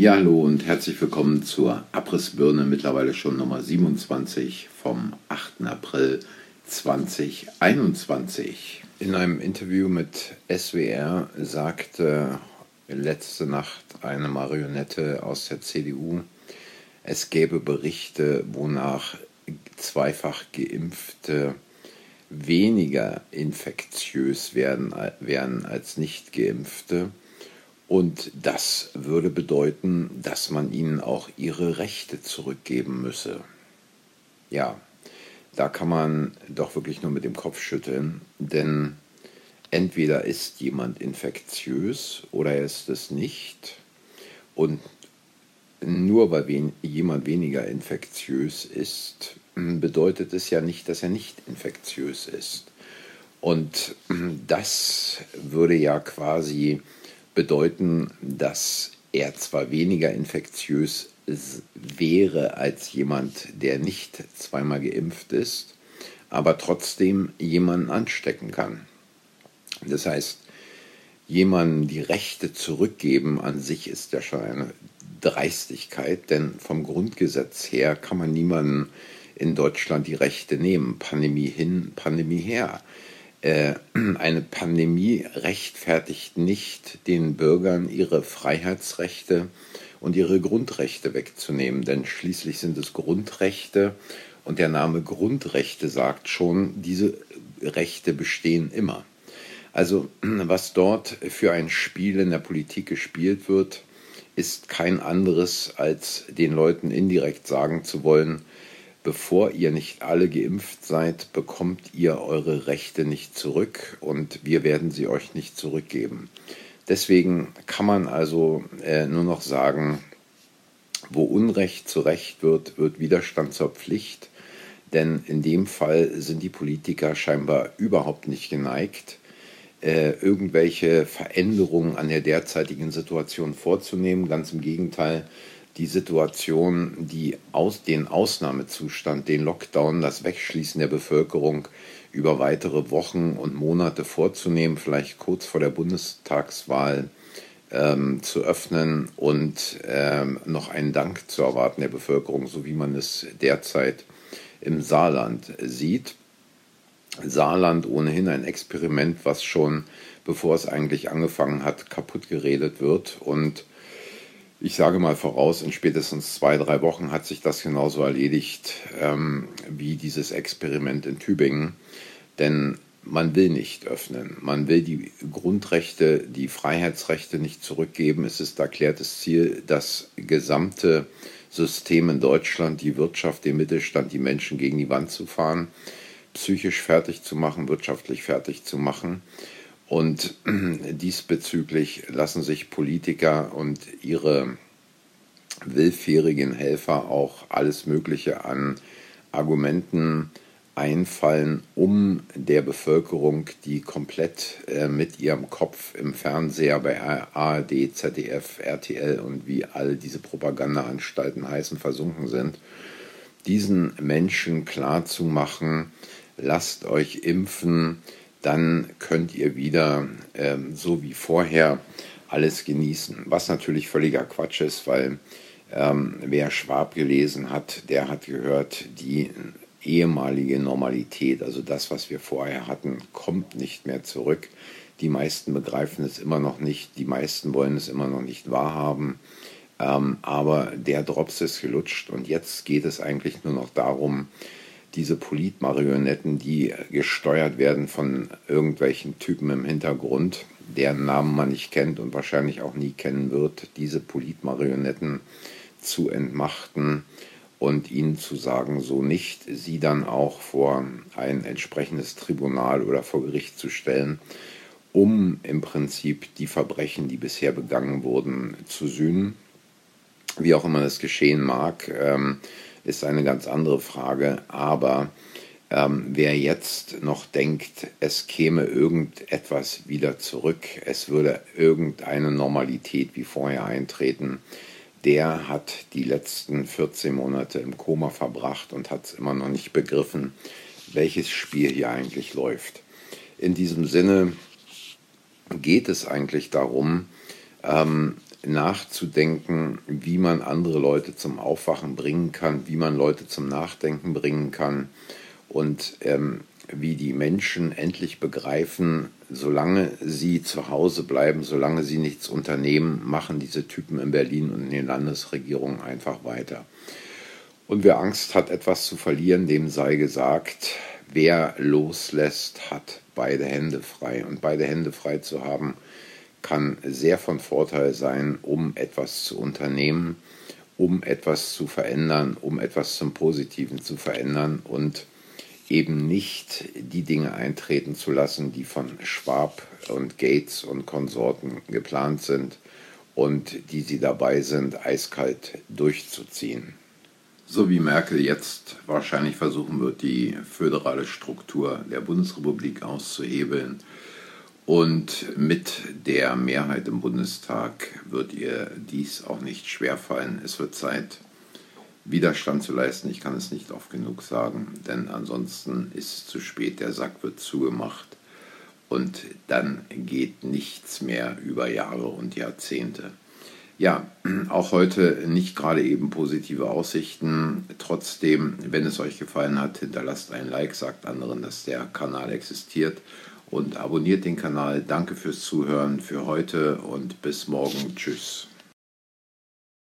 Ja, hallo und herzlich willkommen zur Abrissbirne, mittlerweile schon Nummer 27 vom 8. April 2021. In einem Interview mit SWR sagte letzte Nacht eine Marionette aus der CDU, es gäbe Berichte, wonach zweifach geimpfte weniger infektiös werden, werden als nicht geimpfte. Und das würde bedeuten, dass man ihnen auch ihre Rechte zurückgeben müsse. Ja, da kann man doch wirklich nur mit dem Kopf schütteln, denn entweder ist jemand infektiös oder er ist es nicht. Und nur weil wen jemand weniger infektiös ist, bedeutet es ja nicht, dass er nicht infektiös ist. Und das würde ja quasi bedeuten, dass er zwar weniger infektiös wäre als jemand, der nicht zweimal geimpft ist, aber trotzdem jemanden anstecken kann. Das heißt, jemandem die Rechte zurückgeben an sich ist ja schon eine Dreistigkeit, denn vom Grundgesetz her kann man niemanden in Deutschland die Rechte nehmen. Pandemie hin, Pandemie her. Äh, eine Pandemie rechtfertigt nicht den Bürgern ihre Freiheitsrechte und ihre Grundrechte wegzunehmen, denn schließlich sind es Grundrechte und der Name Grundrechte sagt schon, diese Rechte bestehen immer. Also was dort für ein Spiel in der Politik gespielt wird, ist kein anderes, als den Leuten indirekt sagen zu wollen, bevor ihr nicht alle geimpft seid, bekommt ihr eure Rechte nicht zurück und wir werden sie euch nicht zurückgeben. Deswegen kann man also äh, nur noch sagen, wo Unrecht zu Recht wird, wird Widerstand zur Pflicht. Denn in dem Fall sind die Politiker scheinbar überhaupt nicht geneigt, äh, irgendwelche Veränderungen an der derzeitigen Situation vorzunehmen. Ganz im Gegenteil, die Situation, die aus den Ausnahmezustand, den Lockdown, das Wegschließen der Bevölkerung über weitere Wochen und Monate vorzunehmen, vielleicht kurz vor der Bundestagswahl ähm, zu öffnen und ähm, noch einen Dank zu erwarten der Bevölkerung, so wie man es derzeit im Saarland sieht. Saarland ohnehin ein Experiment, was schon bevor es eigentlich angefangen hat, kaputt geredet wird. Und ich sage mal voraus, in spätestens zwei, drei Wochen hat sich das genauso erledigt ähm, wie dieses Experiment in Tübingen. Denn man will nicht öffnen. Man will die Grundrechte, die Freiheitsrechte nicht zurückgeben. Es ist erklärtes Ziel, das gesamte System in Deutschland, die Wirtschaft, den Mittelstand, die Menschen gegen die Wand zu fahren psychisch fertig zu machen, wirtschaftlich fertig zu machen. Und diesbezüglich lassen sich Politiker und ihre willfährigen Helfer auch alles Mögliche an Argumenten einfallen, um der Bevölkerung, die komplett äh, mit ihrem Kopf im Fernseher bei ARD, ZDF, RTL und wie all diese Propagandaanstalten heißen, versunken sind, diesen Menschen klarzumachen, lasst euch impfen, dann könnt ihr wieder ähm, so wie vorher alles genießen. Was natürlich völliger Quatsch ist, weil ähm, wer Schwab gelesen hat, der hat gehört, die ehemalige Normalität, also das, was wir vorher hatten, kommt nicht mehr zurück. Die meisten begreifen es immer noch nicht, die meisten wollen es immer noch nicht wahrhaben. Ähm, aber der Drops ist gelutscht und jetzt geht es eigentlich nur noch darum, diese Politmarionetten, die gesteuert werden von irgendwelchen Typen im Hintergrund, deren Namen man nicht kennt und wahrscheinlich auch nie kennen wird, diese Politmarionetten zu entmachten und ihnen zu sagen, so nicht, sie dann auch vor ein entsprechendes Tribunal oder vor Gericht zu stellen, um im Prinzip die Verbrechen, die bisher begangen wurden, zu sühnen. Wie auch immer das geschehen mag. Ähm, ist eine ganz andere Frage. Aber ähm, wer jetzt noch denkt, es käme irgendetwas wieder zurück, es würde irgendeine Normalität wie vorher eintreten, der hat die letzten 14 Monate im Koma verbracht und hat es immer noch nicht begriffen, welches Spiel hier eigentlich läuft. In diesem Sinne geht es eigentlich darum, ähm, nachzudenken, wie man andere Leute zum Aufwachen bringen kann, wie man Leute zum Nachdenken bringen kann und ähm, wie die Menschen endlich begreifen, solange sie zu Hause bleiben, solange sie nichts unternehmen, machen diese Typen in Berlin und in den Landesregierungen einfach weiter. Und wer Angst hat, etwas zu verlieren, dem sei gesagt, wer loslässt, hat beide Hände frei. Und beide Hände frei zu haben, kann sehr von Vorteil sein, um etwas zu unternehmen, um etwas zu verändern, um etwas zum Positiven zu verändern und eben nicht die Dinge eintreten zu lassen, die von Schwab und Gates und Konsorten geplant sind und die sie dabei sind, eiskalt durchzuziehen. So wie Merkel jetzt wahrscheinlich versuchen wird, die föderale Struktur der Bundesrepublik auszuhebeln. Und mit der Mehrheit im Bundestag wird ihr dies auch nicht schwerfallen. Es wird Zeit, Widerstand zu leisten. Ich kann es nicht oft genug sagen, denn ansonsten ist es zu spät. Der Sack wird zugemacht und dann geht nichts mehr über Jahre und Jahrzehnte. Ja, auch heute nicht gerade eben positive Aussichten. Trotzdem, wenn es euch gefallen hat, hinterlasst ein Like, sagt anderen, dass der Kanal existiert und abonniert den Kanal. Danke fürs Zuhören für heute und bis morgen. Tschüss.